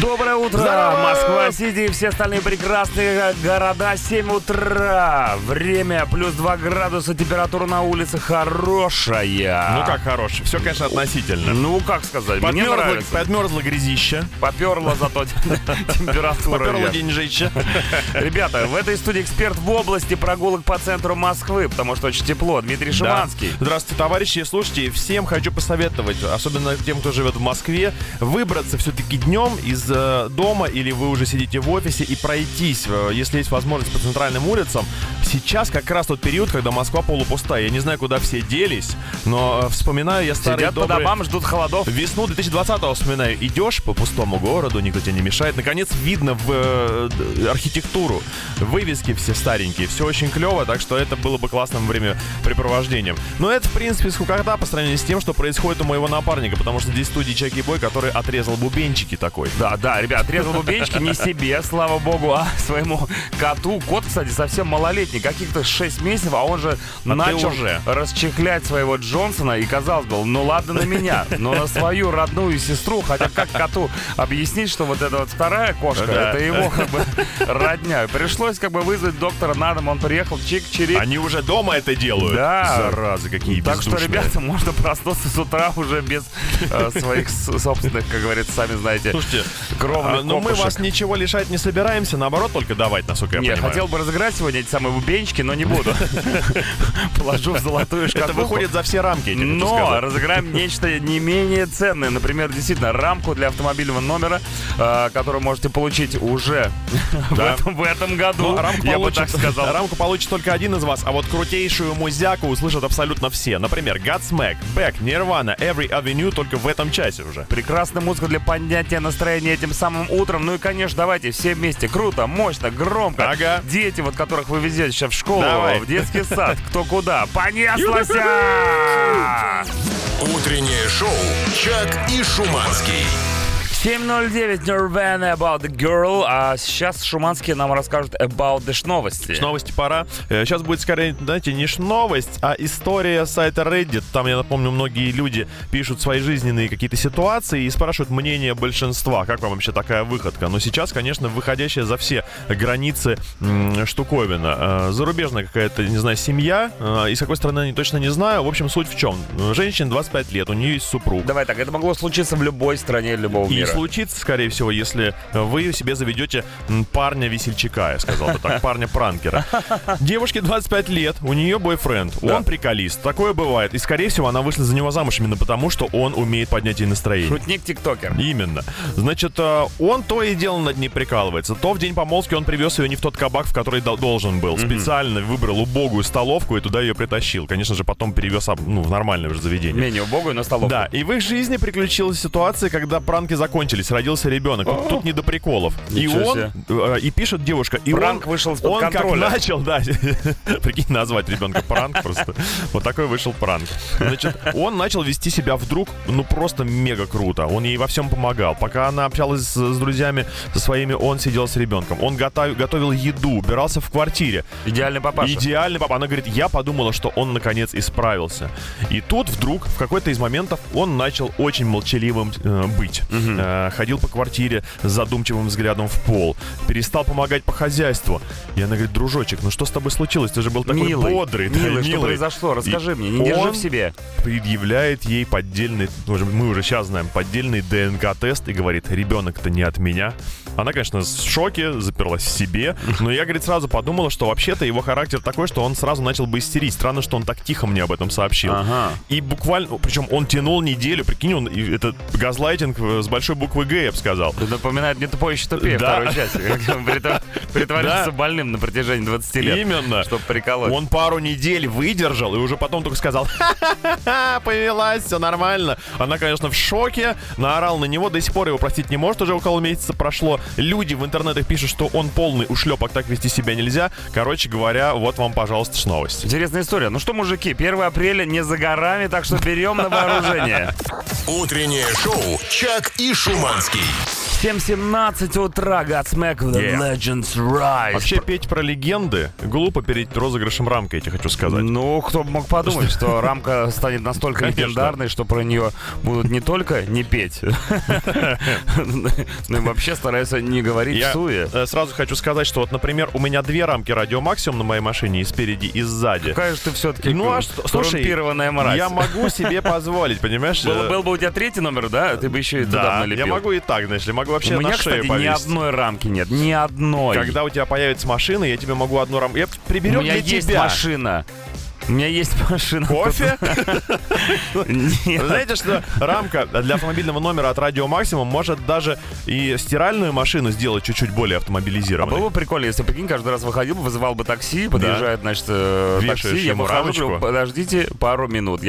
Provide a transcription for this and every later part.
Доброе утро, Здорово! Москва-Сити и все остальные прекрасные города. 7 утра. Время плюс 2 градуса, температура на улице хорошая. Ну как хороший. Все, конечно, относительно. Ну, как сказать, мне Подмерзло, нравится. подмерзло грязище. Поперла зато температура. Поперло деньжище. Ребята, в этой студии эксперт в области прогулок по центру Москвы, потому что очень тепло. Дмитрий Шиманский. Здравствуйте, товарищи. Слушайте, всем хочу посоветовать, особенно тем, кто живет в Москве, выбраться все-таки днем из э, дома или вы уже сидите в офисе и пройтись, э, если есть возможность, по центральным улицам. Сейчас как раз тот период, когда Москва полупустая. Я не знаю, куда все делись, но э, вспоминаю я старые Сидят по добрые... домам, ждут холодов. Весну 2020-го вспоминаю. Идешь по пустому городу, никто тебе не мешает. Наконец видно в э, архитектуру. Вывески все старенькие. Все очень клево, так что это было бы классным времяпрепровождением. Но это, в принципе, скукота по сравнению с тем, что происходит у моего напарника, потому что здесь студии Чаки Бой, который отрезал бубенчики такой. Да, да, ребят, отрезал бубенчики не себе, слава богу, а своему коту. Кот, кстати, совсем малолетний, каких-то 6 месяцев, а он же начал уже. расчехлять своего Джонсона. И казалось бы, ну ладно на меня, но на свою родную сестру, хотя как коту объяснить, что вот эта вот вторая кошка, Да. это его как бы родня. Пришлось как бы вызвать доктора на дом, он приехал, чик-чирик. Они уже дома это делают. Да. Заразы, какие Так что, ребята, можно проснуться с утра уже без э, своих собственных, как говорится, сами знаете, Слушайте, кровных а, ну мы вас ничего лишать не собираемся, наоборот, только давать, насколько я Не, понимаю. хотел бы разыграть сегодня эти самые бубенчики, но не буду. Положу в золотую шкатулку. Это выходит за все рамки, Но разыграем нечто не менее ценное. Например, действительно, рамку для автомобильного номера, э, которую можете получить уже в, этом, году. Ну, я бы так сказал. рамку получит только один из вас, а вот крутейшую музяку услышат абсолютно все. Например, Godsmack, Beck, Nirvana, Every Avenue только в этом часе уже. Прекрасная музыка для поднятия настроения этим самым утром. Ну и, конечно, давайте все вместе. Круто, мощно, громко. Ага. Дети, вот которых вы везете сейчас в школу, Давай. в детский сад, кто куда. Понеслась! Утреннее шоу «Чак и Шуманский». 7.09 Nirvana About the Girl. А сейчас Шуманские нам расскажут About the новости. С новости пора. Э, Сейчас будет скорее, знаете, не новость, а история сайта Reddit. Там, я напомню, многие люди пишут свои жизненные какие-то ситуации и спрашивают мнение большинства. Как вам вообще такая выходка? Но сейчас, конечно, выходящая за все границы штуковина. Э, Зарубежная какая-то, не знаю, семья. э, И с какой страны, точно не знаю. В общем, суть в чем? Женщине 25 лет, у нее есть супруг. Давай так, это могло случиться в любой стране любого И мира. Случится, скорее всего, если вы себе заведете парня-весельчака, я сказал бы так, парня-пранкера. Девушке 25 лет, у нее бойфренд, Да. он приколист, такое бывает. И, скорее всего, она вышла за него замуж именно потому, что он умеет поднять ей настроение. Шутник-тиктокер. Именно. Значит, э, он то и дело над ней прикалывается. То в день помолвки он привез ее не в тот кабак, в который дол- должен был. Специально выбрал убогую столовку и туда ее притащил. Конечно же, потом перевез ну, в нормальное уже заведение. Менее убогую на столовку. Да, и в их жизни приключилась ситуация, когда пранки закончились, родился ребенок. Тут, тут не до приколов. И Ничего он, себе. э, и пишет девушка, и Пранк он, вышел из-под он контроля. как начал, да, прикинь, назвать ребенка пранк просто. Вот такой вышел пранк. Значит, он начал вести себя вдруг, ну просто мега круто. Он ей во всем помогал. Пока она общалась с, с друзьями, со своими, он сидел с ребенком. Он готов- готовил еду, убирался в квартире. Идеальный папаша. Идеальный папа. Она говорит, я подумала, что он наконец исправился. И тут вдруг, в какой-то из моментов, он начал очень молчаливым э, быть. Э, ходил по квартире с задумчивым взглядом в пол. Перестал помогать по хозяйству. И она говорит, дружочек, ну что с тобой случилось? Ты же был такой Милый, бодрый. да, милый, что милый». произошло? Расскажи И мне, не держи в себе. предъявляет ей поддельный, мы уже сейчас знаем, поддельный ДНК-тест и говорит, ребенок-то не от меня. Она, конечно, в шоке, заперлась в себе, но я, говорит, сразу подумала, что вообще-то его характер такой, что он сразу начал бы истерить. Странно, что он так тихо мне об этом сообщил. Ага. И буквально, причем он тянул неделю, прикинь, он, это газлайтинг э, с большой буквы Г, я бы сказал. Это напоминает мне тупой еще тупее Да. вторую часть. Притворился Да. больным на протяжении 20 лет. Именно. Чтобы приколоть. Он пару недель выдержал и уже потом только сказал, ха-ха-ха, повелась, все нормально. Она, конечно, в шоке, наорал на него, до сих пор его простить не может, уже около месяца прошло. Люди в интернетах пишут, что он полный ушлепок, так вести себя нельзя. Короче говоря, вот вам, пожалуйста, новость. Интересная история. Ну что, мужики, 1 апреля не за горами, так что берем на вооружение. Утреннее шоу «Чак и Шуманский». 7.17 утра, Godsmack, The Yeah. Legends Rise. Вообще петь про легенды глупо перед розыгрышем рамка, я тебе хочу сказать. Ну, кто бы мог подумать, что рамка станет настолько Конечно. легендарной, что про нее будут не только не петь, но и вообще стараются не говорить Я суе. э, сразу хочу сказать, что вот, например, у меня две рамки радио максимум на моей машине и спереди, и сзади. Какая же ты все-таки Ну а что, слушай, коррумпированная мразь. я могу себе позволить, понимаешь? Был, э, был бы у тебя третий номер, да? Ты бы еще и туда Да, налепил. я могу и так, знаешь ли, могу вообще У меня, на шею кстати, ни повесить. одной рамки нет. Ни одной. Когда у тебя появится машина, я тебе могу одну рамку... Я у приберем меня для есть тебя. машина. У меня есть машина. Кофе? Нет. Вы знаете, что рамка для автомобильного номера от Радио Максимум может даже и стиральную машину сделать чуть-чуть более А автомобилизированной. было бы прикольно, если, прикинь, каждый раз выходил, вызывал бы такси, подъезжает, значит, э, такси, я ему выхожу, подождите пару минут. У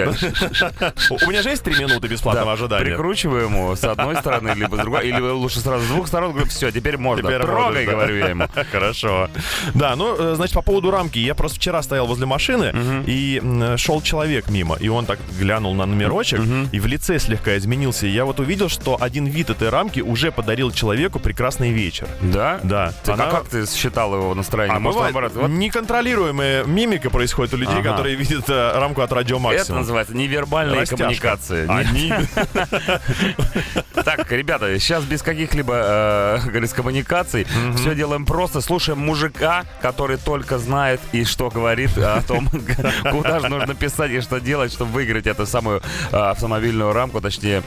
меня же есть три минуты бесплатного да, ожидания. прикручиваю ему с одной стороны, либо с другой, или лучше сразу с двух сторон, говорю, все, теперь можно. Трогай, говорю я ему. Хорошо. Да, ну, э, значит, по поводу рамки. Я просто вчера стоял возле машины, и шел человек мимо, и он так глянул на номерочек, и в лице слегка изменился. И я вот увидел, что один вид этой рамки уже подарил человеку прекрасный вечер. Да? Да. Ты- Она- А как ты считал его настроение? А Может, бывает, наоборот, вот неконтролируемая мимика происходит у людей, Ага. которые видят э, рамку от радио это Максимум. называется невербальные Растяжка. коммуникации. Они... Так, ребята, сейчас без каких-либо э, коммуникаций. Все делаем просто. Слушаем мужика, который только знает и что говорит о том, куда же нужно писать и что делать, чтобы выиграть эту самую э, автомобильную рамку. Точнее,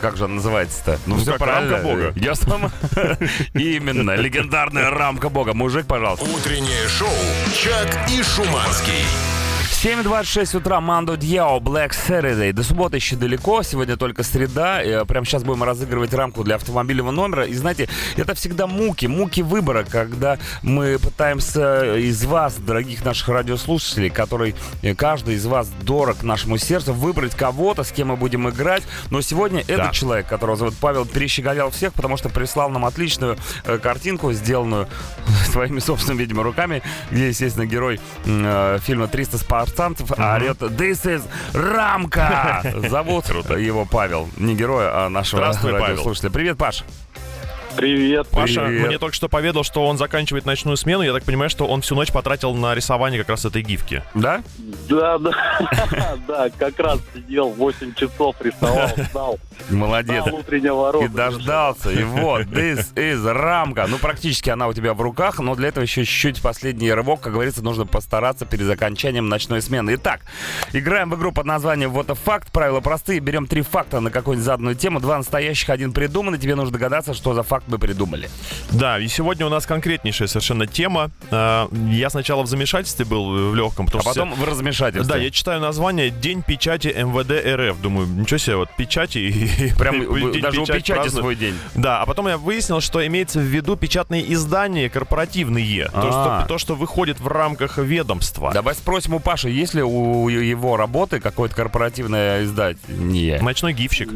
как же она называется-то? Ну, Ну, все как правильно. рамка Бога. Я сам... Именно, легендарная рамка Бога. Мужик, пожалуйста. Утреннее шоу «Чак и Шуманский». 7.26 утра, Мандо Дьяо, Black Saturday. До субботы еще далеко, сегодня только среда. Э, Прямо сейчас будем разыгрывать рамку для автомобильного номера. И знаете, это всегда муки, муки выбора, когда мы пытаемся из вас, дорогих наших радиослушателей, который э, каждый из вас дорог нашему сердцу, выбрать кого-то, с кем мы будем играть. Но сегодня этот человек, которого зовут Павел, перещеголял всех, потому что прислал нам отличную э, картинку, сделанную своими собственными, видимо, руками, где, естественно, герой э, фильма «300 спартанцев» орет «This is Рамка!» Зовут его Павел. Не героя, а нашего Здравствуй, Павел. радиослушателя. Привет, Паш. Привет. Паша Привет. мне только что поведал, что он заканчивает ночную смену. Я так понимаю, что он всю ночь потратил на рисование как раз этой гифки. Да? Да, да, да, как раз сидел 8 часов, рисовал, ждал. Молодец. И дождался. И вот, this is рамка. Ну, практически она у тебя в руках, но для этого еще чуть-чуть последний рывок. Как говорится, нужно постараться перед окончанием ночной смены. Итак, играем в игру под названием Вот a факт. Правила простые. Берем три факта на какую-нибудь заданную тему. Два настоящих, один придуманный. Тебе нужно догадаться, что за факт мы придумали. Да, и сегодня у нас конкретнейшая совершенно тема. А, Я сначала в замешательстве был в легком, потому А что... потом в размешательстве. Да, я читаю название «День печати МВД РФ». Думаю, ничего себе, вот печати и... Прям День даже у печати свой день. Да, а потом я выяснил, что имеется в виду печатные издания корпоративные. То, А. что, то, что выходит в рамках ведомства. Давай спросим у Паши, есть ли у его работы какое-то корпоративное издание? Ночной гифщик.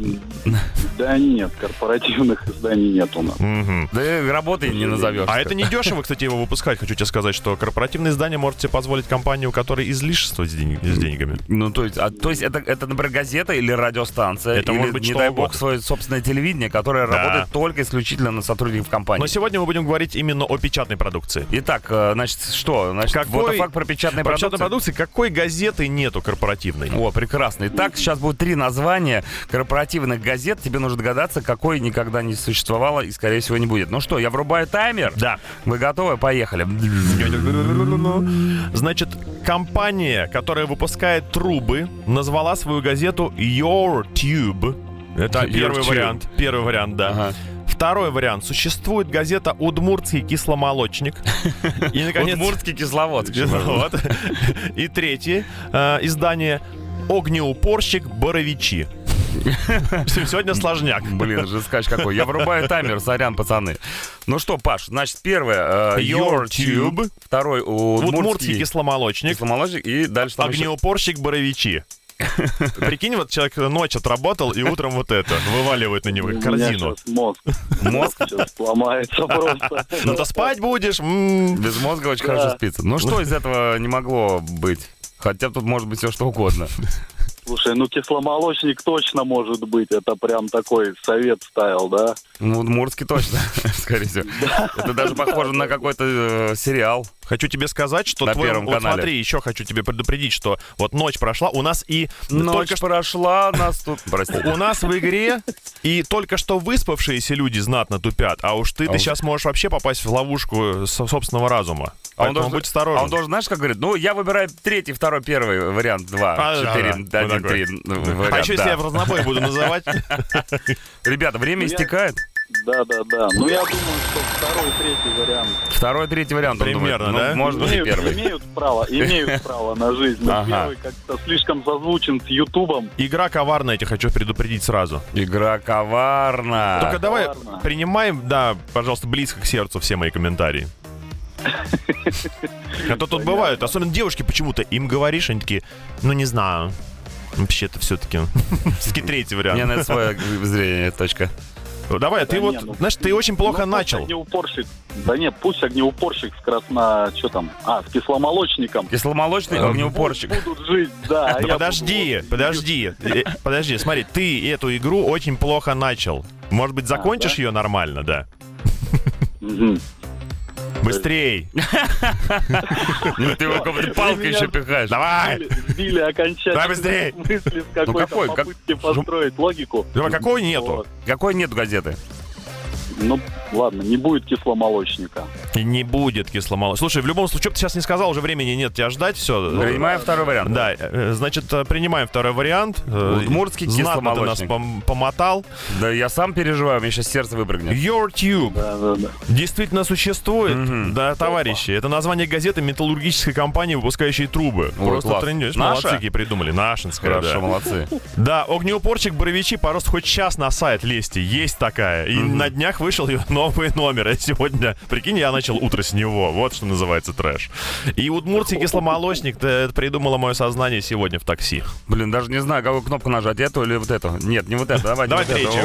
Да нет, корпоративных изданий нет у нас. Мгм. Да и работы не назовешь. А это не дешево, кстати, его выпускать. Хочу тебе сказать, что корпоративное издание может себе позволить компанию, у которой излишество с, день- с деньгами. Ну, то есть, а, то есть это, это, например, газета или радиостанция, Это или, может быть не что дай угодно. бог, свое собственное телевидение, которое Да. работает только исключительно на сотрудников компании. Но сегодня мы будем говорить именно о печатной продукции. Итак, э, значит, что? Значит, Какой- вот факт про печатные Про продукции. продукции какой газеты нету корпоративной? О, прекрасно. Итак, сейчас будет три названия корпоративных газет. Тебе нужно догадаться, какой никогда не существовало и, скорее всего, не будет. Ну что, я врубаю таймер. Да. Вы готовы? Поехали. Значит, компания, которая выпускает трубы, назвала свою газету Your Tube. Это Your первый Tube. вариант. Первый вариант, да. Ага. Второй вариант. Существует газета «Удмуртский кисломолочник». И, наконец... Удмуртский кисловод. И третье э, издание «Огнеупорщик Боровичи». Сегодня сложняк. Блин, жескач какой. Я врубаю таймер, сорян, пацаны. Ну что, Паш, значит, первое э, Your Tube, второй Удмуртский Удмуртский кисломолочник, кисломолочник и дальше там огнеупорщик Боровичи. Прикинь, вот человек ночь отработал, и утром вот это вываливает на него корзину. мозг, мозг. сейчас сломается просто. Ну то спать будешь. Без мозга очень хорошо спится. Ну что из этого не могло быть? Хотя тут может быть все что угодно. Слушай, ну кисломолочник точно может быть. Это прям такой совет ставил, да? Ну, Удмуртский точно, скорее всего. Это даже похоже на какой-то э, сериал. Хочу тебе сказать, что На твой... Первом вот канале. смотри, еще хочу тебе предупредить, что вот ночь прошла, у нас и Ночь только прошла, нас тут... Прости. У нас в игре и только что выспавшиеся люди знатно тупят, а уж ты, А ты он- сейчас можешь вообще попасть в ловушку со- собственного разума. А он должен, будь осторожен. а он должен, знаешь, как говорит? Ну, я выбираю третий, второй, первый вариант, два, А, четыре, да, один, три ну, вариант, а еще если да. я в разнобой буду называть. Ребята, время истекает. Да, да, да. Ну, я думаю, что второй, третий вариант. Второй, третий вариант. он Примерно, думает. да? Ну, может быть, Имеют, первый. имеют право, имеют право на жизнь. Но Ага. первый как-то слишком созвучен с Ютубом. Игра коварная, я тебе хочу предупредить сразу. Игра коварна. Только давай ладно. принимаем, да, пожалуйста, близко к сердцу все мои комментарии. А то тут бывают, особенно девушки почему-то, им говоришь, они такие, ну не знаю. Вообще-то все-таки. Все-таки третий У меня вариант. на это свое зрение, точка. Давай, ты Да вот, не, ну, знаешь, ты очень плохо Ну, начал. Огнеупорщик. Да нет, пусть огнеупорщик с красно... Что там? А, с кисломолочником. Кисломолочный Э, огнеупорщик. Будут жить, да. а подожди, буду вот- подожди, э, подожди, смотри, ты эту игру очень плохо начал. Может быть, закончишь да? ее нормально, да? Быстрей! Ну, ты его как-то палкой еще пихаешь. Давай! Сбили, окончательно Давай быстрей! Ну, мысли с какой-то какой? Как- попытки построить логику. Какой нету? Какой нет газеты? Ну, ладно, не будет кисломолочника. И не будет кисломолочника. Слушай, в любом случае, что бы ты сейчас не сказал, уже времени нет тебя ждать, все. Принимаем второй вариант. Да, э, значит, э, принимаем второй вариант. Э, Удмуртский Знатно ты нас кисломолочник. пом- помотал. Да я сам переживаю, мне сейчас сердце выпрыгнет. Your Tube Да, да, да. действительно существует. Мгм. Да, товарищи. Это название газеты металлургической компании, выпускающей трубы. Ой, Просто класс. Молодцы, какие придумали. Нашинская, Хорошо, да. молодцы. Да, огнеупорчик Боровичи, пожалуйста, хоть сейчас на сайт лезьте. Есть такая. И на днях вышел ее новый номер. А сегодня, прикинь, я начал утро с него. Вот что называется трэш. И удмуртский кисломолочник, это придумало мое сознание сегодня в такси. Блин, даже не знаю, какую кнопку нажать, эту или вот эту. Нет, не вот эту, давай, Давай вот третью.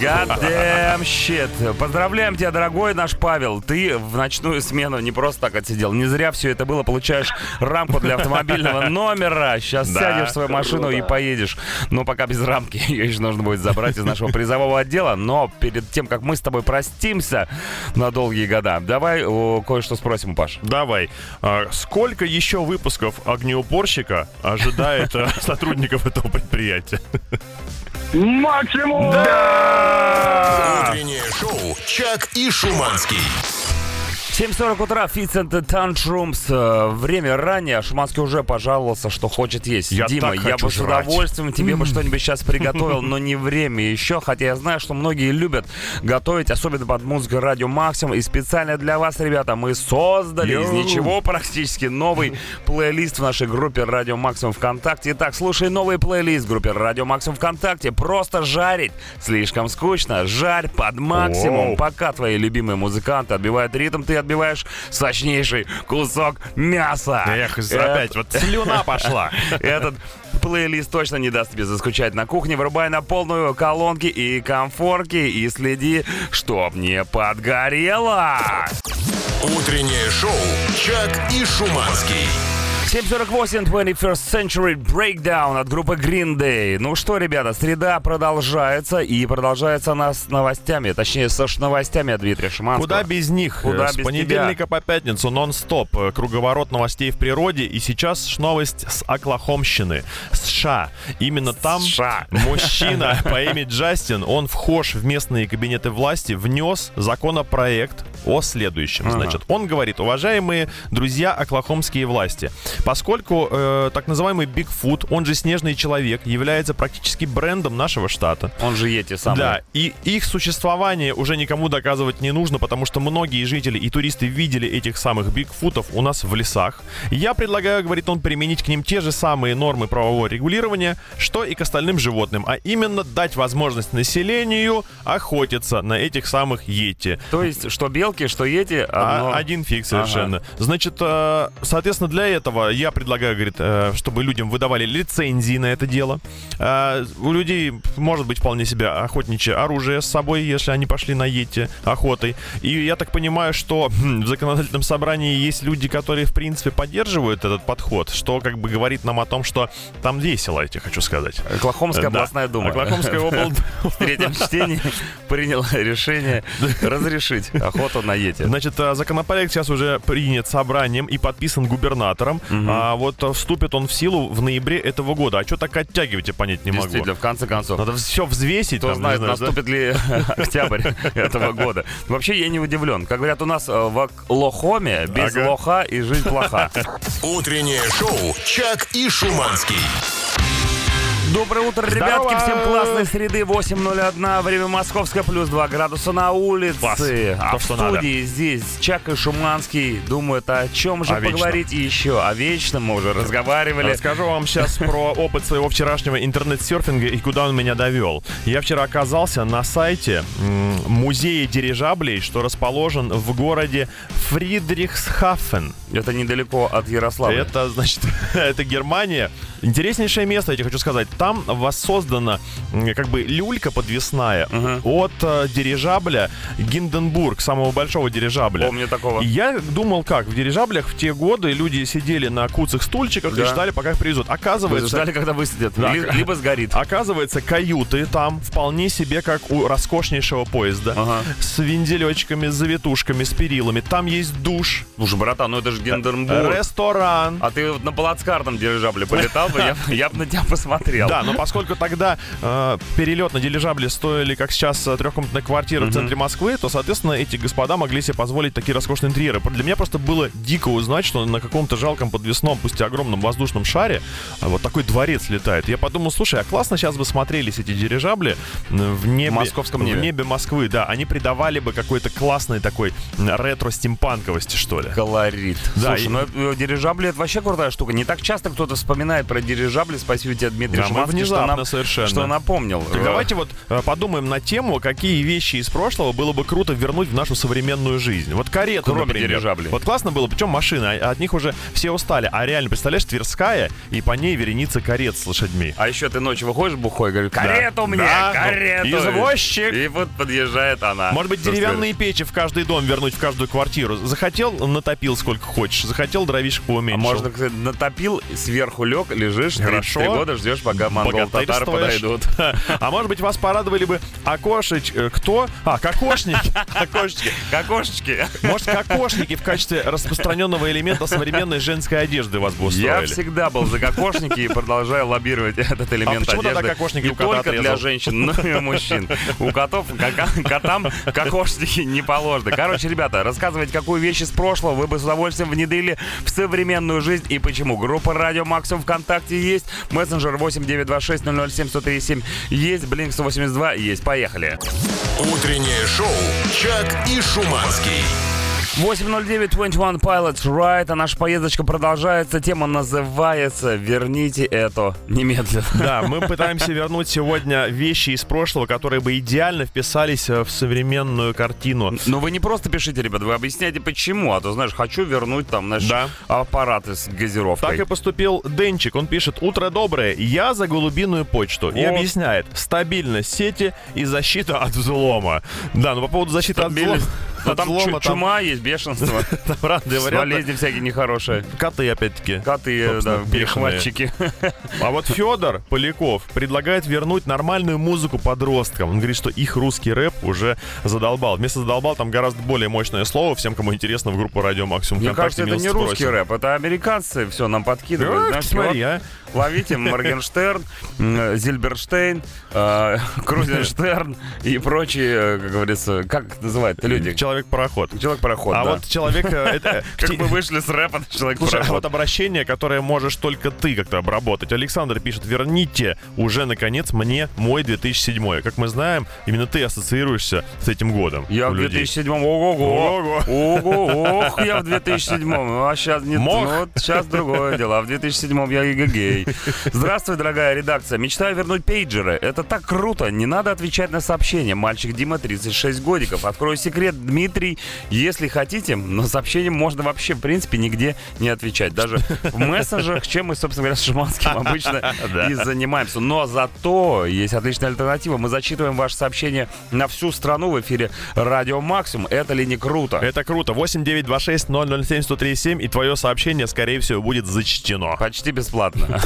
God damn shit. Поздравляем тебя, дорогой наш Павел. Ты в ночную смену не просто так отсидел. Не зря все это было. Получаешь рамку для автомобильного номера. Сейчас Да. сядешь в свою машину и поедешь. Но пока без рамки. Ее еще нужно будет забрать из нашего призового отдела. Но перед тем, как мы с тобой простимся на долгие года, давай кое-что спросим у Паши. Давай. А, Сколько еще выпусков огнеупорщика ожидает э, сотрудников этого предприятия? Максимум! Утреннее шоу «Чак и Шуманский». 7.40 утра, the Tantrums. Э, Время ранее, а Шуманский уже пожаловался, что хочет есть. Я Дима, так я бы с жрать. удовольствием тебе бы что-нибудь сейчас приготовил, но не время еще. Хотя я знаю, что многие любят готовить, особенно под музыку Радио Максимум. И специально для вас, ребята, мы создали из ничего практически новый плейлист в нашей группе Радио Максимум ВКонтакте. Итак, слушай новый плейлист в группе Радио Максимум ВКонтакте. Просто жарить. Слишком скучно. Жарь под максимум. Воу. Пока твои любимые музыканты отбивают ритм, ты отбиваешь сочнейший кусок мяса. Эх, Это- опять вот слюна пошла. Этот плейлист точно не даст тебе заскучать на кухне. Врубай на полную колонки и комфорки и следи, чтоб не подгорело. Утреннее шоу «Чак и Шуманский». 748 21st Century Breakdown от группы Green Day. Ну что, ребята, среда продолжается и продолжается она с новостями, точнее, со новостями от Дмитрия Шиманского. Куда без них? Куда С без понедельника по пятницу нон-стоп. Э, Круговорот новостей в природе. И сейчас новость с Оклахомщины. США. Именно там США. мужчина по имени Джастин, он вхож в местные кабинеты власти, внес законопроект о следующем. Значит, он говорит, уважаемые друзья оклахомские власти, поскольку э, так называемый Бигфут, он же снежный человек, является практически брендом нашего штата, Он же эти самые. да, и их существование уже никому доказывать не нужно, потому что многие жители и туристы видели этих самых бигфутов у нас в лесах. Я предлагаю, говорит он, применить к ним те же самые нормы правового регулирования, что и к остальным животным, а именно дать возможность населению охотиться на этих самых йети. То есть, что белки, что эти, А, одно... один фиг совершенно. Значит, э, соответственно, для этого я предлагаю, говорит, э, чтобы людям выдавали лицензии на это дело. Э, У людей может быть вполне себе охотничье оружие с собой, если они пошли на Йети охотой. И я так понимаю, что хм, в законодательном собрании есть люди, которые, в принципе, поддерживают этот подход, что как бы говорит нам о том, что там весело, я тебе хочу сказать. Оклахомская Да. областная дума. Оклахомская область. В третьем чтении приняла решение разрешить охоту на Йети. Значит, э, законопроект сейчас уже принят собранием и подписан губернатором. А вот э, вступит он в силу в ноябре этого года. А что так оттягивать, я понять не могу. Действительно, в конце концов. Надо все взвесить. Кто там, знает, знаю, да? наступит ли октябрь этого года. Вообще, я не удивлен. Как говорят у нас э, в Лохоме, без Ага. лоха и жизнь плоха. Утреннее шоу «Чак и Шуманский». Доброе утро, Здорово! ребятки. Всем классной среды. 8.01. Время московское. Плюс 2 градуса на улице. Класс. А То, в что надо. студии здесь Чак и Шуманский думают, о чем же О вечном. поговорить еще. О вечном мы уже разговаривали. Расскажу вам сейчас про опыт своего вчерашнего интернет-серфинга и куда он меня довел. Я вчера оказался на сайте музея дирижаблей, что расположен в городе Фридрихсхафен. Это недалеко от Ярославля. Это, значит, это Германия. Интереснейшее место, я тебе хочу сказать. Там воссоздана как бы люлька подвесная Мгм. от э, дирижабля Гинденбург, самого большого дирижабля. Помню такого. И я думал, как, в дирижаблях в те годы люди сидели на куцых стульчиках и Да. ждали, пока их привезут. Оказывается, ждали, когда высадят. Да. Ли- Либо сгорит. Оказывается, каюты там вполне себе как у роскошнейшего поезда. Ага. С венделечками, с завитушками, с перилами. Там есть душ, Слушай, братан, ну это же Гендернбург. ресторан. А ты вот на плацкартном дирижабле полетал бы, я бы на тебя посмотрел. Да, но поскольку тогда э, перелет на дирижабле стоили, как сейчас, э, трехкомнатная квартира в центре Москвы, то, соответственно, эти господа могли себе позволить такие роскошные интерьеры. Для меня просто было дико узнать, что на каком-то жалком подвесном, пусть и огромном воздушном шаре а, вот такой дворец летает. Я подумал, слушай, а классно сейчас бы смотрелись эти дирижабли э, в небе, В московском небе. в небе Москвы, да. Они придавали бы какой-то классной такой ретро-стимпанковости, что ли. Колорит. Да, Слушай, и- ну э, дирижабли это вообще крутая штука. Не так часто кто-то вспоминает про дирижабли. Спасибо тебе, Дмитрий Да, мы Шиманский, что внезапно нам, совершенно. что напомнил. Так давайте вот э, подумаем на тему, какие вещи из прошлого было бы круто вернуть в нашу современную жизнь. Вот карету, Кроме например. дирижаблей. Вот классно было, причем машины, а от них уже все устали. А реально, представляешь, Тверская, и по ней вереница карет с лошадьми. А еще ты ночью выходишь бухой и говоришь, карету мне, Да, ну, карету. извозчик. И вот подъезжает она. Может быть, деревянные печи в каждый дом вернуть в каждую квартиру. Захотел, натопил сколько хочешь. Захотел, дровишек А поуменьшил. можно, кстати, натопил, сверху лег, лежишь, 33 Хорошо. года ждешь, пока Богатырствуешь. подойдут. А может быть, вас порадовали бы окошеч... э, Кто? А, кокошники. Окошечки. Как окошечки. Может, кокошники в качестве распространенного элемента современной женской одежды вас бы Я устроили? всегда был за кокошники и продолжаю лоббировать этот элемент А почему тогда одежды. кокошники не у кота только для отрезал? женщин, но и у мужчин. У котов, котам кокошники не положены. Короче, ребята, рассказывайте, какую вещь из прошлого вы бы с удовольствием внедрили в современную жизнь и почему. Группа Радио Максимум ВКонтакте есть, мессенджер 8926 007 137 есть, Блинк 182 есть. Поехали. Утреннее шоу «Чак и Шуманский». 809 21 Pilots Right, а наша поездочка продолжается. Тема называется «Верните это немедленно». Да, мы пытаемся вернуть сегодня вещи из прошлого, которые бы идеально вписались э, в современную картину. Но вы не просто пишите, ребят, вы объясняйте почему. А то, знаешь, хочу вернуть там, знаешь, Да. аппараты с газировкой. Так и поступил Денчик. Он пишет «Утро доброе, я за голубиную почту». И О. объясняет стабильность сети и защита от взлома. Да, ну по поводу защиты от взлома... От там чу- чума есть, бешенство, там разные варианты. болезни всякие нехорошие. Коты, опять-таки. Коты, да, перехватчики. А вот Федор Поляков предлагает вернуть нормальную музыку подросткам. Он говорит, что их русский рэп уже задолбал. Вместо задолбал там гораздо более мощное слово. Всем, кому интересно, в группу Радио Максимум Мне кажется, это не русский рэп, это американцы все нам подкидывают. Смотри, а. Ловите Моргенштерн, Зильберштейн, э, Крузенштерн и прочие, э, как говорится, как это называют люди? Человек-пароход. Человек-пароход, А да. вот человек... э, это- Как мы вышли с рэпа Слушай, а человек-пароход. вот обращение, которое можешь только ты как-то обработать. Александр пишет, верните уже, наконец, мне мой 2007. Как мы знаем, именно ты ассоциируешься с этим годом. Я у в людей. 2007-м, ого-го, Ого. ого, ох, я в 2007-м, а сейчас не Мог. ну, сейчас другое дело, а в 2007-м я эгегей. Здравствуй, дорогая редакция, мечтаю вернуть пейджеры, это так круто, не надо отвечать на сообщения, мальчик Дима, 36 годиков, открою секрет, Дмитрий. Если хотите, но сообщением можно вообще, в принципе, нигде не отвечать. Даже в мессенджерах, чем мы, собственно говоря, с Шиманским обычно и занимаемся. Но зато есть отличная альтернатива. Мы зачитываем ваше сообщение на всю страну в эфире Радио Максимум. Это ли не круто? Это круто. 8926 007 1037 и твое сообщение, скорее всего, будет зачтено. Почти бесплатно.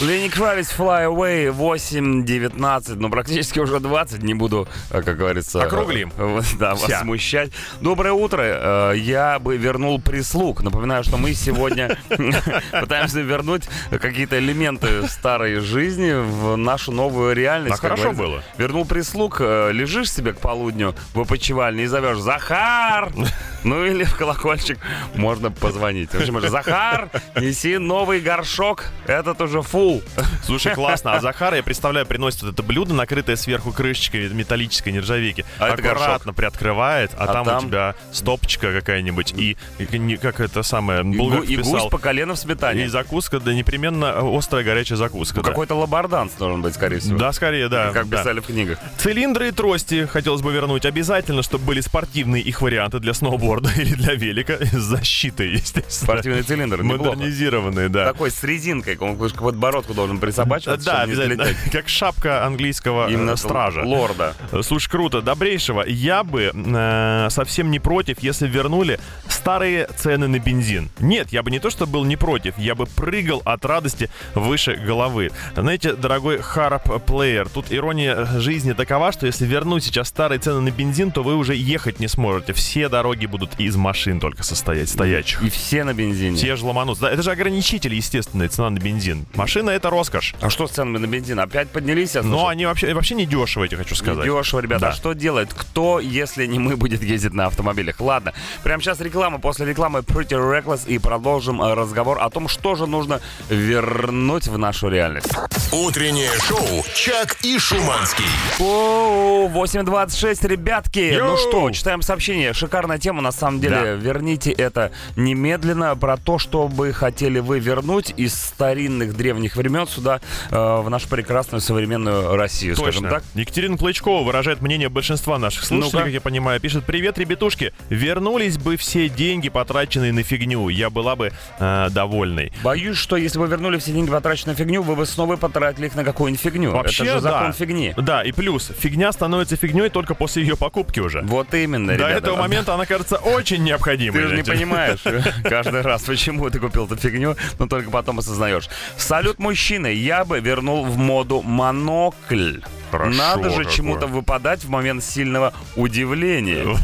Лени Кравиц Fly Away 8.19, ну практически уже 20, не буду, э, как говорится... Округлим. э, Да, вас Вся. смущать. Доброе утро, э, я бы вернул прислуг. Напоминаю, что мы сегодня пытаемся вернуть какие-то элементы старой жизни в нашу новую реальность. А хорошо было. Вернул прислуг, лежишь себе к полудню в опочивальне и зовешь «Захар!» Ну или в колокольчик можно позвонить. В общем, Захар, неси новый горшок, этот уже фул. Слушай, классно. А Захар, я представляю, приносит вот это блюдо, накрытое сверху крышечкой металлической нержавейки. А аккуратно приоткрывает, а, А там, там- у тебя стопочка какая-нибудь и, и как это самое, И, Булгак гу- и гусь писал. по колено в сметане. И закуска, да непременно острая горячая закуска. Ну, да. Какой-то лабарданс должен быть, скорее всего. Да, скорее, да. Как да. писали в книгах. Цилиндры и трости хотелось бы вернуть. Обязательно, чтобы были спортивные их варианты для сноуборда или для велика. С защитой, естественно. Спортивный цилиндр. Модернизированные, да. Такой с резинкой, он к подбородку должен присобачиваться, Да, обязательно. Как шапка английского э, Именно стража. лорда. Слушай, круто, добрейшего. Я бы э, совсем не против, если вернули старые цены на бензин. Нет, я бы не то, что был не против, я бы прыгал от радости выше головы. Знаете, дорогой Харп плеер, тут ирония жизни такова, что если вернуть сейчас старые цены на бензин, то вы уже ехать не сможете. Все дороги будут из машин только состоять, стоячих. И все на бензине. Все же ломанутся. Да, это же ограничитель, естественная цена на бензин. Машина это роскошь. А что с ценами на бензин? Опять поднялись? Но они вообще, вообще не дешево, я тебе хочу сказать. Дешево, ребята. Да. А что делает? Кто, если не мы, будет ездить на автомобилях? Ладно, прямо сейчас реклама. После рекламы Pretty Reckless и продолжим э, разговор о том, что же нужно вернуть в нашу реальность. Утреннее шоу «Чак и Шуманский». О, 8.26, ребятки. Йоу! Ну что, читаем сообщение. Шикарная тема, на самом деле. Да. Верните это немедленно. Про то, что бы хотели вы вернуть из старинных древних времен сюда, э, в нашу прекрасную современную Россию, скажем Точно. так. Екатерина Клычкова выражает мнение большинства наших слушателей, Ну-ка. как я понимаю. Пишет, привет, ребятушки. Вернулись бы все деньги, потраченные на фигню. Я была бы э, довольной. Боюсь, что если бы вернули все деньги, потраченные на фигню, вы бы снова потратили их на какую-нибудь фигню. Вообще, это же закон да. фигни. Да, и плюс, фигня становится фигней только после ее покупки уже. Вот именно, До ребята. этого момента она кажется очень необходимой. Ты же не понимаешь каждый раз, почему ты купил эту фигню, но только потом осознаешь. Салют, мужчины, я бы вернул в моду монокль. Хорошо Надо же какое. чему-то выпадать в момент сильного удивления.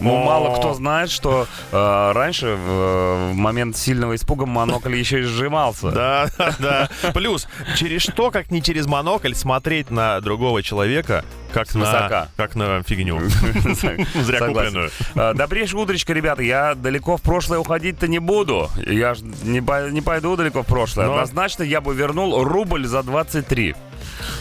Ну, мало кто знает, что э, раньше в, в момент сильного испуга монокль еще и сжимался. Да, да. Плюс, через что, как не через монокль, смотреть на другого человека, как на, как на фигню. Зря купленную. А, Добрейшее утречко, ребята. Я далеко в прошлое уходить-то не буду. Я ж не, не пойду далеко в прошлое. Но- Однозначно я бы вернул рубль за 23.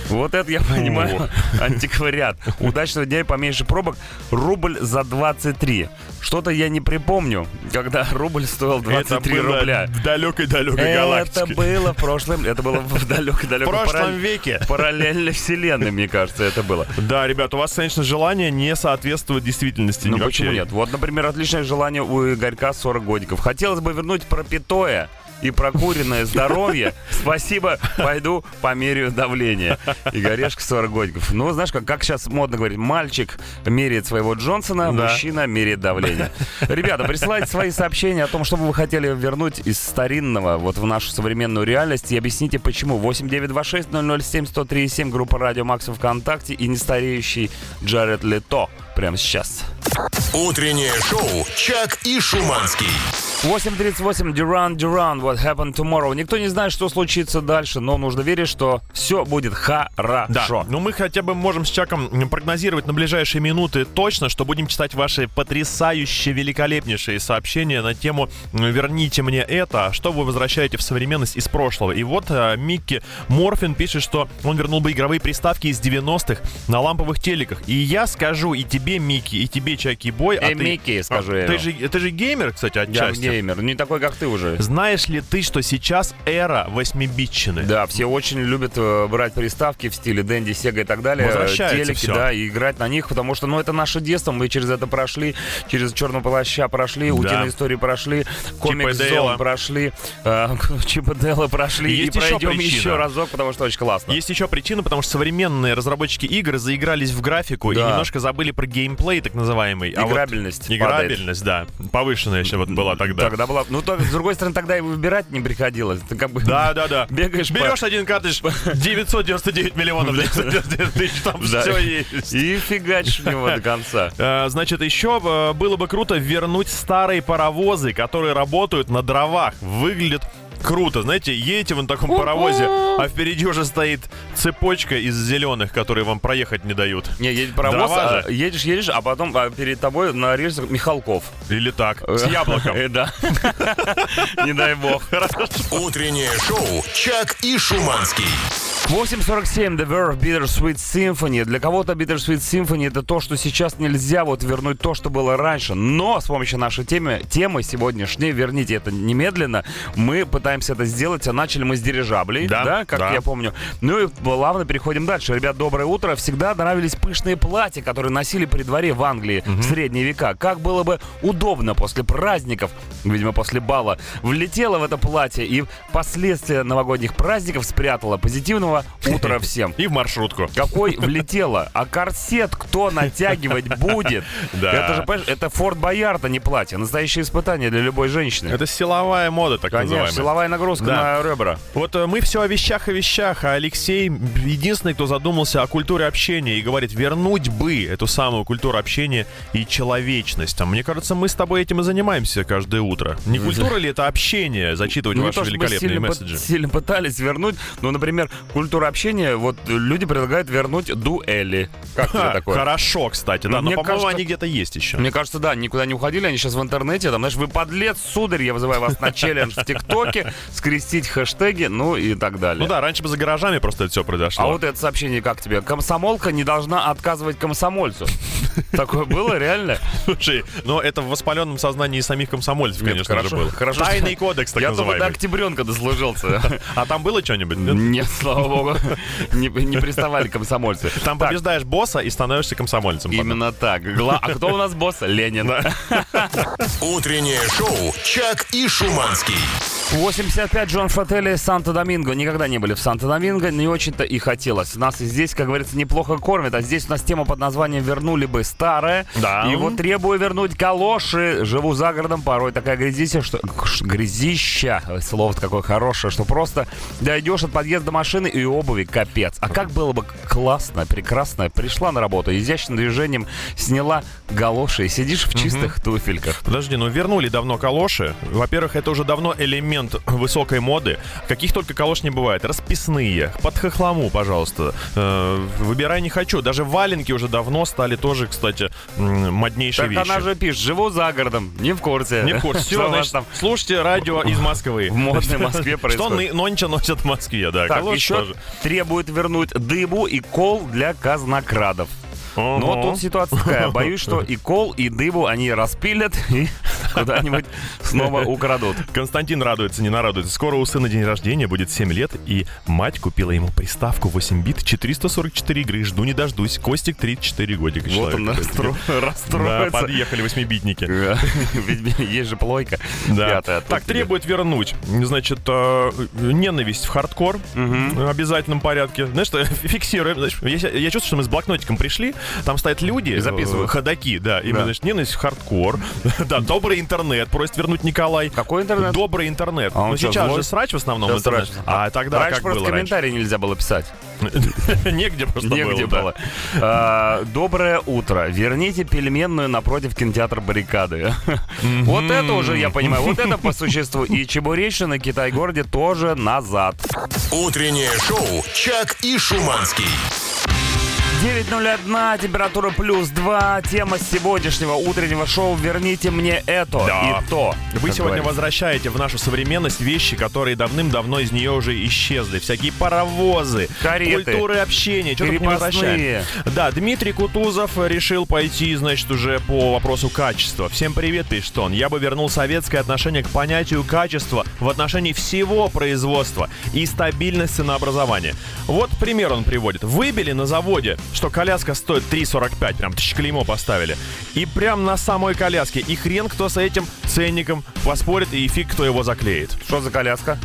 Вот это я понимаю. Антиквариат. Удачного дня и поменьше пробок. Рубль за 23. Что-то я не припомню, когда рубль стоил 23 Это было рубля. в далекой-далекой Это галактике. было в прошлом... Это было в В далекой-далекой прошлом веке. параллельной вселенной, мне кажется, это было. Да, ребят, у вас, конечно, желание не соответствует действительности. Ну почему нет? Вот, например, отличное желание у Игорька 40 годиков. Хотелось бы вернуть пропитое и прокуренное здоровье. Спасибо, пойду померяю давление. Игорешка 40 годиков. Ну, знаешь, как, как сейчас модно говорить, мальчик меряет своего Джонсона, Да. мужчина меряет давление. Ребята, присылайте свои сообщения о том, что бы вы хотели вернуть из старинного вот в нашу современную реальность и объясните, почему. 8926 007 103 группа Радио Макс ВКонтакте и нестареющий Джаред Лето прямо сейчас. Утреннее шоу «Чак и Шуманский». 8.38, Duran Duran, What Happened Tomorrow. Никто не знает, что случится дальше, но нужно верить, что все будет Да, хорошо. ну мы хотя бы можем с Чаком прогнозировать на ближайшие минуты точно, что будем читать ваши потрясающие, великолепнейшие сообщения на тему «Верните мне это», что вы возвращаете в современность из прошлого. И вот э, Микки Морфин пишет, что он вернул бы игровые приставки из 90-х на ламповых телеках. И я скажу и тебе, Микки, и тебе, Чаки Бой, а Эй, ты... Микки, а, я ты ему. же, ты же геймер, кстати, Я отчасти. геймер, не такой, как ты уже. Знаешь ли ты, что сейчас эра 8-битчины? Да, все очень любят э, брать приставки в стиле Дэнди, Сега и так далее. Возвращается Телеки, всё. да, и играть на них, потому что, ну, это наше детство, мы через это прошли, через черного плаща прошли, утиные истории прошли, комикс и. Зон прошли, э, Чип и Дейла прошли, Есть и еще пройдем причина. еще разок, потому что очень классно. Есть еще причина, потому что современные разработчики игр заигрались в графику и Да. немножко забыли про геймплей, так называемый. А вот Играбельность падает. Играбельность, да. Повышенная еще вот была тогда. Тогда была, ну, только, с другой стороны, тогда и выбирать не приходилось. Ты как бы Да, да, да. бегаешь по- Берешь один картридж, 999 миллионов 999 тысяч, там Да. все есть. и фигачишь него до конца. Э, Значит, еще э, было бы круто вернуть старые паровозы, которые работают на дровах. Выглядят круто. Знаете, едете вы на таком паровозе, а впереди уже стоит цепочка из зеленых, которые вам проехать не дают. Не, едет паровоз, Дрова а, же. едешь, едешь, а потом а, перед тобой на рельсах Михалков. Или так, с яблоком. Э, Да. Не дай бог. Утреннее шоу «Чак и Шуманский». 8.47 The Verve Bittersweet Symphony. Для кого-то Bittersweet Symphony это то, что сейчас нельзя вот вернуть то, что было раньше. Но с помощью нашей темы, темы сегодняшней, верните это немедленно, мы пытаемся это сделать. А начали мы с дирижаблей, Да, да, как да. я помню. Ну и плавно переходим дальше. Ребят, доброе утро. Всегда нравились пышные платья, которые носили при дворе в Англии в средние века. Как было бы удобно после праздников, видимо, после бала, влетела в это платье и последствия новогодних праздников спрятала позитивного утра всем. И в маршрутку. Какой влетела? А корсет кто натягивать будет? Да. Это же, понимаешь, это Форт Боярд, а не платье. Настоящее испытание для любой женщины. Это силовая мода, так Конечно, называемая. силовая нагрузка Да. на ребра. Вот э, мы все о вещах и вещах, а Алексей единственный, кто задумался о культуре общения и говорит, вернуть бы эту самую культуру общения и человечность. А мне кажется, мы с тобой этим и занимаемся каждое утро. Не культура ли это общение, зачитывать Не ваши великолепные сильно, месседжи? пы- сильно пытались вернуть, но, например, культура общения, вот люди предлагают вернуть дуэли. Как тебе такое? Хорошо, кстати, да, но, по-моему, они где-то есть еще. Мне кажется, да, никуда не уходили, они сейчас в интернете, там, знаешь, вы подлец, сударь, я вызываю вас на челлендж в ТикТоке, скрестить хэштеги, ну и так далее. Ну да, раньше бы за гаражами просто это все произошло. А вот это сообщение как тебе? Комсомолка не должна отказывать комсомольцу. Такое было реально? Слушай, но это в воспаленном сознании самих комсомольцев, конечно хорошо, же, было. хорошо, Тайный кодекс, так Я только до называемый. октябренка дослужился. А там было что-нибудь? Нет, слава богу, не, не приставали комсомольцы. Там Так, побеждаешь босса и становишься комсомольцем. потом. Именно так. Гла- А кто у нас босс? Ленин. Утреннее шоу «Чак и Шуманский». 85 Джон Фрателли Санто-Доминго. Никогда не были в Санто-Доминго, не очень-то и хотелось. Нас и здесь, как говорится, неплохо кормят. А здесь у нас тема под названием «Вернули бы старое». Да. И вот требую вернуть калоши. Живу за городом, порой такая грязища, что... Грязища, слово какое хорошее, что просто дойдешь от подъезда машины и обуви капец. А как было бы классно, прекрасно. Пришла на работу, изящным движением сняла галоши и сидишь в чистых туфельках. Подожди, ну вернули давно калоши. Во-первых, это уже давно элемент высокой моды. Каких только калош не бывает. Расписные, под хохлому, пожалуйста. Э, выбирай не хочу. Даже валенки уже давно стали тоже, кстати, м, моднейшей Так вещью. она же пишет, живу за городом, не в курсе. Не в курсе. Что Все, значит, там слушайте радио из Москвы. в модной Москве Что происходит? ны- нонче носят в Москве, да. Так, еще тоже. требует вернуть дыбу и кол для казнокрадов. Но Ого. тут ситуация такая. Боюсь, что и кол, и дыбу они распилят и куда-нибудь снова украдут. Константин радуется, не нарадуется. Скоро у сына день рождения, будет 7 лет, и мать купила ему приставку 8 бит, 444 игры. Жду не дождусь. Костик 34 годика. Вот он человек. расстро- Да, расстроится. подъехали восьмибитники. Ведь есть же плойка. Да. Пятая. Так, требует вернуть. Значит, э, ненависть в хардкор в обязательном порядке. Знаешь, фиксируем. Я чувствую, что мы с блокнотиком пришли, там стоят люди, И записывают. э, ходаки, да, именно, Да. значит, ненависть хардкор. да, добрый интернет, просит вернуть Николай. Какой интернет? Добрый интернет. А он Ну, сейчас злой? же срач в основном Сейчас интернет. срач. А тогда Раньше как просто было раньше? комментарии нельзя было писать. Негде просто Негде было. А, Доброе утро. Верните пельменную напротив кинотеатра баррикады. Вот это уже, я понимаю, вот это по существу. И Чебуречный Китай-городе тоже назад. Утреннее шоу «Чак и Шуманский». 9.01, температура плюс 2. Тема сегодняшнего утреннего шоу «Верните мне это Да. и то». Вы сегодня говорится. возвращаете в нашу современность вещи, которые давным-давно из нее уже исчезли. Всякие паровозы, Кареты. культуры общения. Что только не возвращаем. Да, Дмитрий Кутузов решил пойти, значит, уже по вопросу качества. Всем привет, пишет он. Я бы вернул советское отношение к понятию качества в отношении всего производства и стабильность ценообразования. Вот пример он приводит. Выбили на заводе, что коляска стоит 3,45, прям тысяч клеймо поставили. И прям на самой коляске. И хрен кто с этим ценником поспорит, и фиг кто его заклеит. Что за коляска?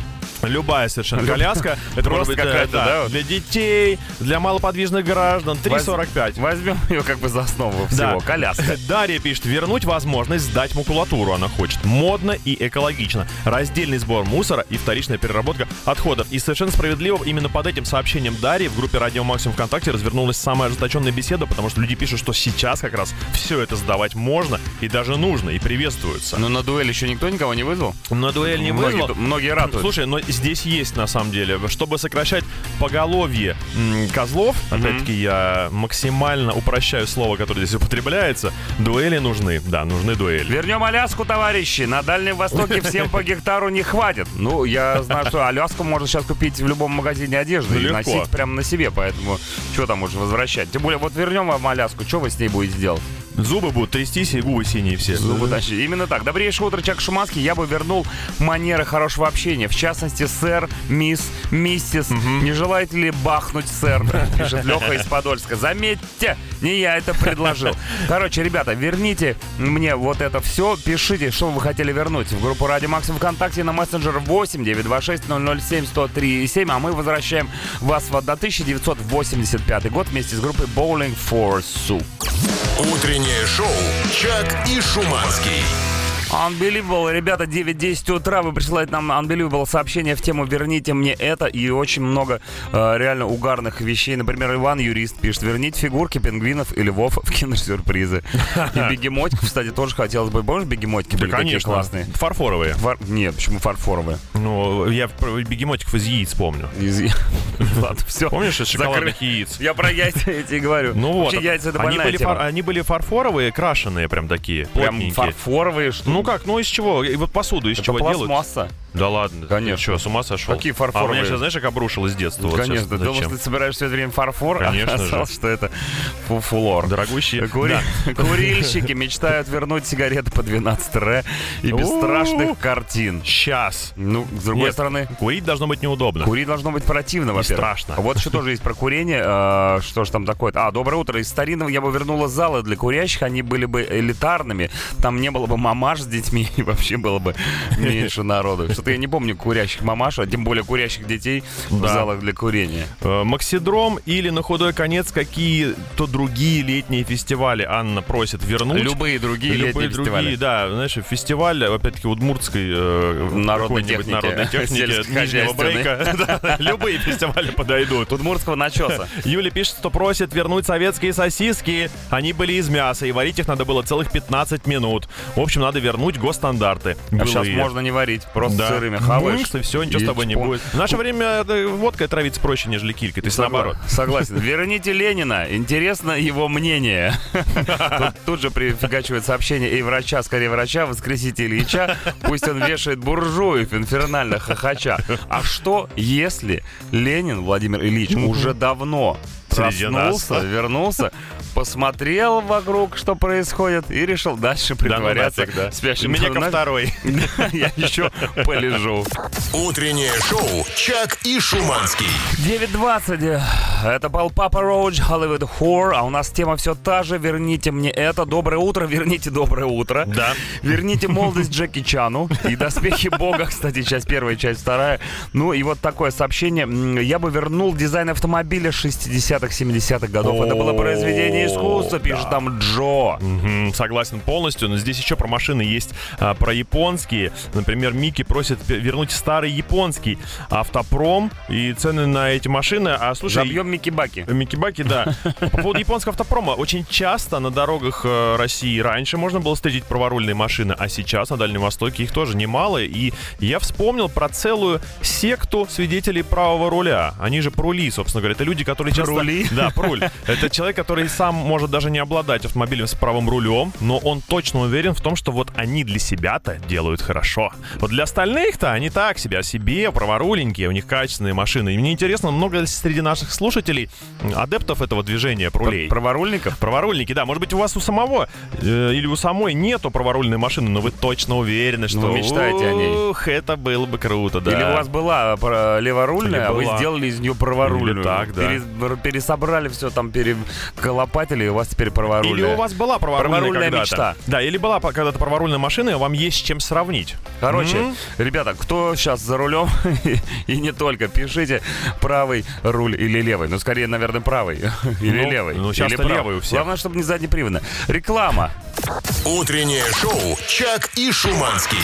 Любая совершенно коляска. Это может Просто быть какая-то, да, для детей, для малоподвижных граждан. 3,45. Возьмем ее как бы за основу всего. Коляска. Дарья пишет, вернуть возможность сдать макулатуру она хочет. Модно и экологично. Раздельный сбор мусора и вторичная переработка отходов. И совершенно справедливо именно под этим сообщением Дарьи в группе Радио Максимум ВКонтакте развернулась самая ожесточенная беседа, потому что люди пишут, что сейчас как раз все это сдавать можно и даже нужно, и приветствуется. Но на дуэль еще никто никого не вызвал? На дуэль не многие, вызвал. Многие ратуют. Слушай, но здесь есть на самом деле, чтобы сокращать поголовье козлов, опять-таки я максимально упрощаю слово, которое здесь употребляется, дуэли нужны, да, нужны дуэли. Вернем Аляску, товарищи. На Дальнем Востоке всем по гектару не хватит. Ну, я знаю, что Аляску можно сейчас купить в любом магазине одежды и носить прямо на себе, поэтому что там можно возвращать? Тем более, вот вернем вам Аляску, что вы с ней будете делать? Зубы будут трястись и губы синие все. Зубы тащить. Именно так. Добрейшее утро, Чак Шуманский. Я бы вернул манеры хорошего общения. В частности, сэр, мисс, миссис. Не желаете ли бахнуть, сэр? Пишет Леха из Подольска. Заметьте, не я это предложил. Короче, ребята, верните мне вот это все. Пишите, что вы хотели вернуть в группу Радио Максим ВКонтакте на мессенджер 8 926 007 103 7. А мы возвращаем вас в 1985 год вместе с группой Bowling for Soup. Утреннее шоу «Чак и Шуманский». Unbelievable. Ребята, 9-10 утра. Вы присылаете нам Unbelievable сообщение в тему «Верните мне это». И очень много э, реально угарных вещей. Например, Иван Юрист пишет «Верните фигурки пингвинов и львов в киндер-сюрпризы». И бегемотиков, кстати, тоже хотелось бы. Помнишь, бегемотики были такие классные? Фарфоровые. Фар... Нет, почему фарфоровые? Ну, я бегемотиков из яиц помню. Из- Ладно, все. Помнишь, из шоколадных яиц? Я про яйца эти говорю. Ну вот, яйца это они были, фарфоровые, крашеные прям такие, Прям фарфоровые, что Ну как, ну из чего? И вот посуду из Это чего делают? пластмасса. Да ладно. Конечно. Что, с ума сошел? Какие А у меня сейчас, знаешь, как обрушилось с детства. вот Конечно, сейчас думал, что ты собираешь все это время фарфор, Конечно а же. оказалось, что это фу- фулор. Дорогущие. Кури- Да. Курильщики мечтают вернуть сигареты по 12 ре и без страшных картин. Сейчас. Ну, с другой Нет, стороны, Курить должно быть неудобно. курить должно быть противно, во-первых. страшно. Вот еще тоже есть про курение. э, Что же там такое? А, доброе утро. Из старинного я бы вернула залы для курящих. Они были бы элитарными. Там не было бы мамаш с детьми. И вообще было бы меньше народу. Что-то я не помню курящих мамаш, а тем более курящих детей в залах для курения. Э, Максидром или на худой конец какие-то другие летние фестивали Анна просит вернуть. Любые другие Любые летние другие, фестивали. да, знаешь, фестиваль, опять-таки, удмуртской э, Народной техники, народной техники, нижнего брейка. Любые фестивали подойдут. Удмуртского начеса. Юля пишет, что просит вернуть советские сосиски. Они были из мяса, и варить их надо было целых 15 минут. В общем, надо вернуть госстандарты. А сейчас можно не варить, просто Да. сырыми хаваешь. Бумс, и все, ничего с и тобой не чпок. будет. В наше время э, водкой травиться проще, нежели. То есть Согла- наоборот. Согласен. Верните Ленина. Интересно его мнение. Тут, тут же прифигачивает сообщение. Эй, врача, скорее врача, воскресите Ильича. Пусть он вешает буржуев инфернально хохоча. А что, если Ленин Владимир Ильич уже давно. Проснулся, вернулся, посмотрел вокруг, что происходит, и решил дальше притворяться нафиг, да. спящим. Меня ко Ну, второй. Я еще полежу. Утреннее шоу «Чак и Шуманский». 9.20. Это был Папа Роуч, Hollywood Horror. А у нас тема все та же. Верните мне это. Доброе утро, верните доброе утро. Да. Верните молодость Джеки Чану. И доспехи Бога, кстати, часть первая, часть вторая. Ну и вот такое сообщение. Я бы вернул дизайн автомобиля 60-х, 70-х годов. Это было произведение искусства, пишет да. там Джо. Согласен полностью, но здесь еще про машины есть, а, про японские. Например, Микки просит вернуть старый японский автопром и цены на эти машины. А слушай, Забьем Микки Баки. Микибаки, да. По поводу японского автопрома. Очень часто на дорогах э, России раньше можно было встретить праворульные машины, а сейчас на Дальнем Востоке их тоже немало. И я вспомнил про целую секту свидетелей правого руля. Они же прули, собственно говоря. Это люди, которые часто. Прули. Да, пруль. Это человек, который сам может даже не обладать автомобилем с правым рулем, но он точно уверен в том, что вот они для себя-то делают хорошо. Вот для остальных-то они так себе о себе, праворуленькие, у них качественные машины. И мне интересно, много ли среди наших слушателей адептов этого движения прулей. Праворульников? Праворульники, да. Может быть, у вас у самого э, или у самой нету праворульной машины, но вы точно уверены, что... вы мечтаете о ней. Ух, это было бы круто, да. Или у вас была леворульная, Или а вы была. сделали из нее праворульную. Или так, да. Пере- пересобрали все там, переколопатили, и у вас теперь праворульная. Или у вас была праворульная, Праворульная мечта. Да, или была когда-то праворульная машина, и вам есть с чем сравнить. Короче, М? ребята, кто сейчас за рулем и не только, пишите правый руль или левый. Ну, скорее, наверное, правый или Ну, левый. ну, правый. левый у всех. Главное, чтобы не заднеприводно. Реклама. Утреннее шоу «Чак и Шуманский».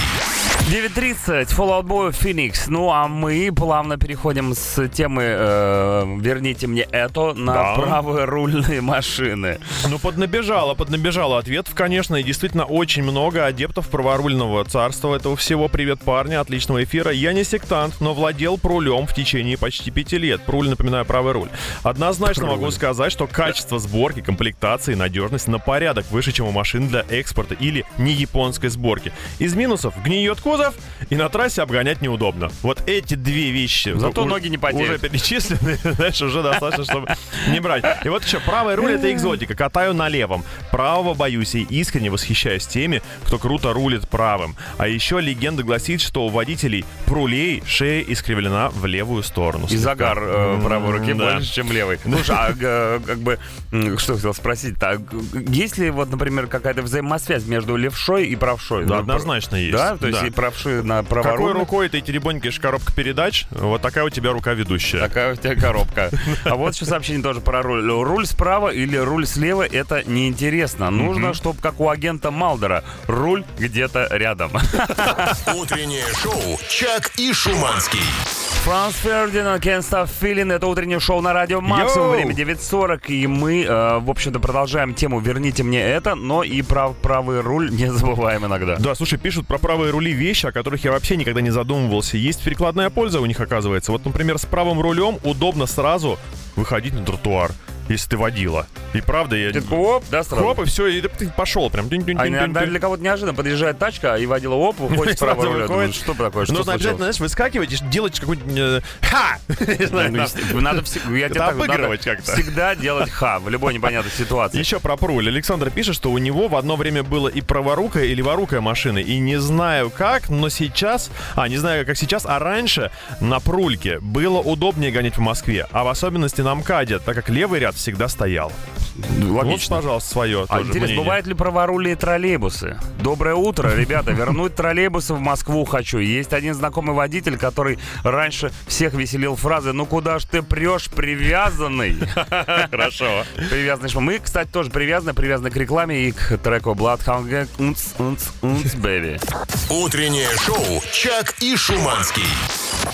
9.30, Fallout Boy Phoenix. Ну, а мы плавно переходим с темы э, «Верните мне это» на Да. правые рульные машины. Ну, поднабежало, поднабежало ответов, конечно, и действительно очень много адептов праворульного царства этого всего. Привет, парни, отличного эфира. Я не сектант, но владел прулем в течение почти пяти лет. Пруль, напоминаю, правый руль. Однозначно могу сказать, что качество сборки, комплектации и надежность на порядок выше, чем у машин для экспорта или не японской сборки. Из минусов гниет кузов и на трассе обгонять неудобно. Вот эти две вещи. Зато у- ноги не потеют. Уже перечислены, знаешь, уже достаточно, чтобы не брать. И вот еще, правый руль это экзотика, катаю на левом. Правого боюсь и искренне восхищаюсь теми, кто круто рулит правым. А еще легенда гласит, что у водителей прулей шея искривлена в левую сторону. И загар э, правой руки Да. больше, чем левой. Слушай, а э, как бы, что хотел спросить, так, есть ли вот, например, какая-то взаимосвязь между левшой и правшой? Да, Ну, однозначно есть. Да, то есть Да. и правши на Какой праворульных, рукой ты теребонькаешь коробка передач, вот такая у тебя рука ведущая. Такая у тебя коробка. А вот еще сообщение тоже про руль. Руль справа или руль слева это неинтересно. Нужно, чтобы как у агента Малдера, руль где-то рядом. Утреннее шоу «Чак и Шуманский». Франс Фердинанд, Can't Stop Feeling. Это утреннее шоу на радио Максимум. Йоу! Время 9.40. И мы, э, в общем-то, продолжаем тему «Верните мне это», но и прав, правый руль не забываем иногда. Да, слушай, пишут про правые рули вещи, о которых я вообще никогда не задумывался. Есть перекладная польза у них, оказывается. Вот, например, с правым рулем удобно сразу выходить на тротуар, если ты водила. И правда, я... Ты оп, да, сразу? Хлоп, и все, и ты пошел прям. А иногда для кого-то неожиданно подъезжает тачка, и водила оп, выходит с правого руля. выходит. Думаешь, Что такое? Что Нужно обязательно, знаешь, выскакивать и делать какой-нибудь... э, Ха! Ну, Надо всегда, обыгрывать как-то. всегда делать ха в любой непонятной ситуации. Еще про пруль. Александр пишет, что у него в одно время было и праворукая, и леворукая машина. И не знаю как, но сейчас... А, не знаю как сейчас, а раньше на прульке было удобнее гонять по Москве. А в особенности на МКАДе, так как левый ряд всегда стоял. Вот, Логично. пожалуйста, свое А интересно, мнение. бывают ли праворульные троллейбусы? Доброе утро, ребята. Вернуть троллейбусы в Москву хочу. Есть один знакомый водитель, который раньше всех веселил фразы «Ну куда ж ты прешь, привязанный?» Хорошо. Привязанный. что Мы, кстати, тоже привязаны. Привязаны к рекламе и к треку Bloodhound Gang «Унц, унц, унц, baby». Утреннее шоу «Чак и Шуманский».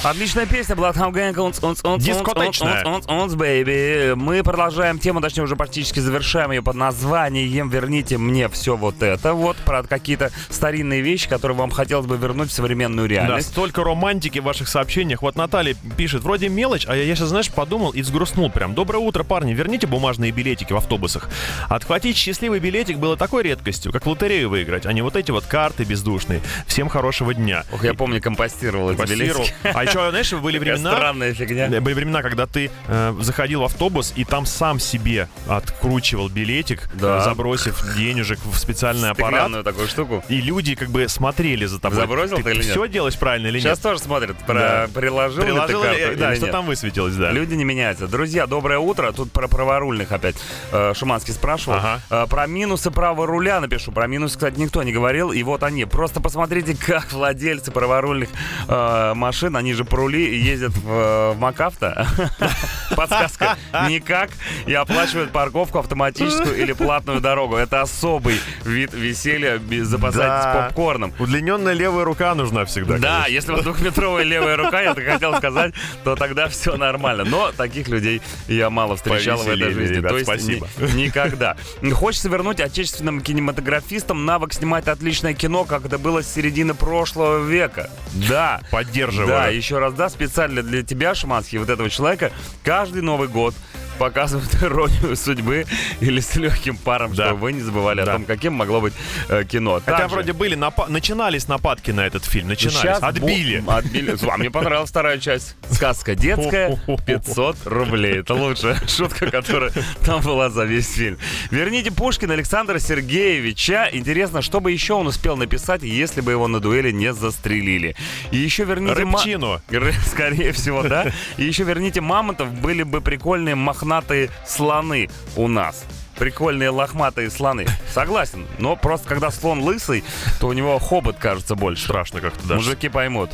Отличная песня Bloodhound Gang «Унц, унц, унц, Дискотечная. baby». Мы продолжаем тему, точнее уже практически завершаем ее под названием «Верните мне все вот это». Вот про какие-то старинные вещи, которые вам хотелось бы вернуть в современную Да, реальность. столько романтики в ваших сообщениях. Вот Наталья пишет, вроде мелочь, а я, я сейчас, знаешь, подумал и сгрустнул прям. Доброе утро, парни, верните бумажные билетики в автобусах. Отхватить счастливый билетик было такой редкостью, как в лотерею выиграть, а не вот эти вот карты бездушные. Всем хорошего дня. Ох, я помню, компостировал эти Компостировал. билетики. А еще, знаешь, были времена... Странная фигня. Да, Были времена, когда ты э, заходил в автобус и там сам себе откручивал билетик, Да. э, забросив денежек в специальный аппарат. Такую штуку. И люди как бы смотрели за тобой. Забросил ты или нет? все делаешь правильно или Сейчас нет? тоже смотрят, про Да. приложил, ли ты Приложил ли- карту да, или что нет. там высветилось, да. Люди не меняются. Друзья, доброе утро. Тут про праворульных опять э, Шуманский спрашивал. Ага. Э, про минусы правого руля напишу. Про минусы, кстати, никто не говорил. И вот они. Просто посмотрите, как владельцы праворульных э, машин, они же порули и ездят в, э, в МакАвто. Подсказка. Никак. И оплачивают парковку автоматическую или платную дорогу. Это особый вид веселья. Запасайтесь попкорном. Удлиненная левая рука нужна всегда. Да, если у вас двухметровая левая рука, я так хотел сказать, то тогда все нормально. Но таких людей я мало встречал в этой жизни. то есть спасибо. ни- никогда. Хочется вернуть отечественным кинематографистам навык снимать отличное кино, как это было с середины прошлого века. Да. Поддерживаю. Да, еще раз, да, специально для тебя, Шаманский, вот этого человека, каждый Новый год показывают иронию судьбы или с легким паром, Да. чтобы вы не забывали о Да. том, каким могло быть э, кино. Хотя Также- вроде были, напа- начинались нападки на этот фильм, начинались, Сейчас отбили. бу- Отбили. А мне понравилась вторая часть. Сказка детская, 500 рублей. Это лучшая шутка, которая там была за весь фильм. Верните Пушкина Александра Сергеевича. Интересно, что бы еще он успел написать, если бы его на дуэли не застрелили. И еще верните... ма- Рыбчину. Ры- Скорее всего, да. И еще верните мамонтов, были бы прикольные мохнатые слоны у нас. Прикольные лохматые слоны. Согласен. Но просто когда слон лысый, то у него хобот кажется больше. Страшно как-то даже. Мужики поймут.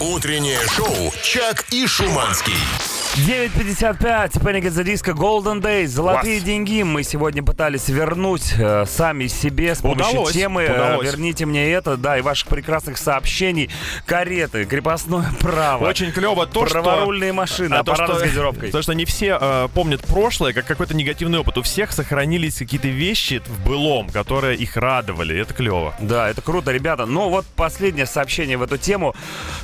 Утреннее шоу «Чак и Шуманский». 9.55, Panic at the Disco, Golden Days, золотые Класс. деньги. Мы сегодня пытались вернуть э, сами себе с помощью Удалось, темы э, удалось. «Верните мне это», да, и ваших прекрасных сообщений. Кареты, крепостное право. Очень клево то, что... Праворульные машины, А то, аппараты что- с газировкой. Потому что не все э, помнят прошлое как какой-то негативный опыт. У всех сохранились какие-то вещи в былом, которые их радовали. Это клево. Да, это круто, ребята. Но вот последнее сообщение в эту тему.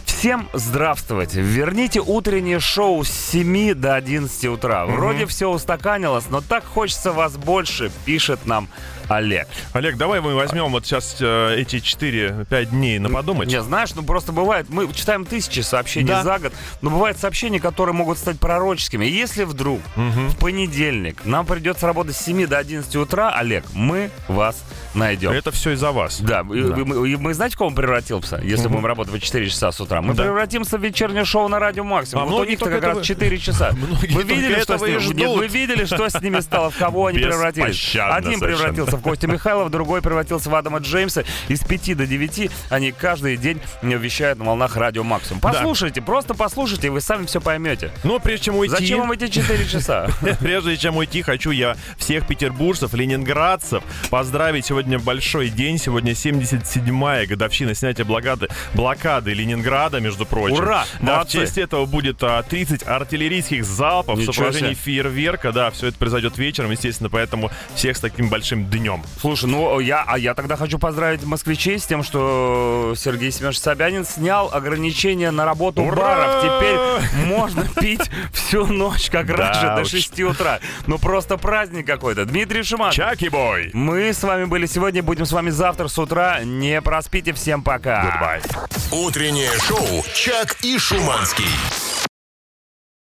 Всем здравствуйте. Верните утреннее шоу с 7 до 11 утра. Вроде все устаканилось, но так хочется вас больше, пишет нам Олег. Олег, давай мы возьмем вот сейчас э, эти 4-5 дней на подумать. Не, знаешь, ну просто бывает, мы читаем тысячи сообщений Да. за год, но бывают сообщения, которые могут стать пророческими. Если вдруг в понедельник нам придется работать с 7 до 11 утра, Олег, мы вас найдем. Это все из-за вас. Да, и- Да. и мы, и мы знаете, в кого мы превратимся, если будем работать в 4 часа с утра? Мы Да. превратимся в вечернее шоу на радио Максимум. А вот у них-то как раз этого- 4 часа. Вы видели, что с и ними? Нет, вы видели, что с ними стало, в кого они превратились? Один превратился в Костю Михайлова, другой превратился в Адама Джеймса. Из 5 до 9 они каждый день вещают на волнах радио Максимум. Послушайте, просто послушайте, и вы сами все поймете. Но прежде чем уйти... Зачем вам эти 4 часа? Прежде чем уйти, хочу я всех петербуржцев, ленинградцев поздравить. Сегодня большой день. Сегодня 77-я годовщина снятия блокады, блокады Ленинграда, между прочим. Ура! Да, в Молодцы! честь этого будет а, 30 артиллерийских залпов в Ничего сопровождении себе. фейерверка. Да, все это произойдет вечером, естественно, поэтому всех с таким большим днем. Слушай, ну я, а я тогда хочу поздравить москвичей с тем, что Сергей Семенович Собянин снял ограничения на работу Ура! баров. Теперь можно пить всю ночь, как Да раньше, до уж. 6 утра. Ну просто праздник какой-то. Дмитрий Шиман. Чаки-бой! Мы с вами были сегодня, будем с вами завтра с утра. Не проспите, всем пока. Goodbye. Утреннее шоу «Чак и Шуманский».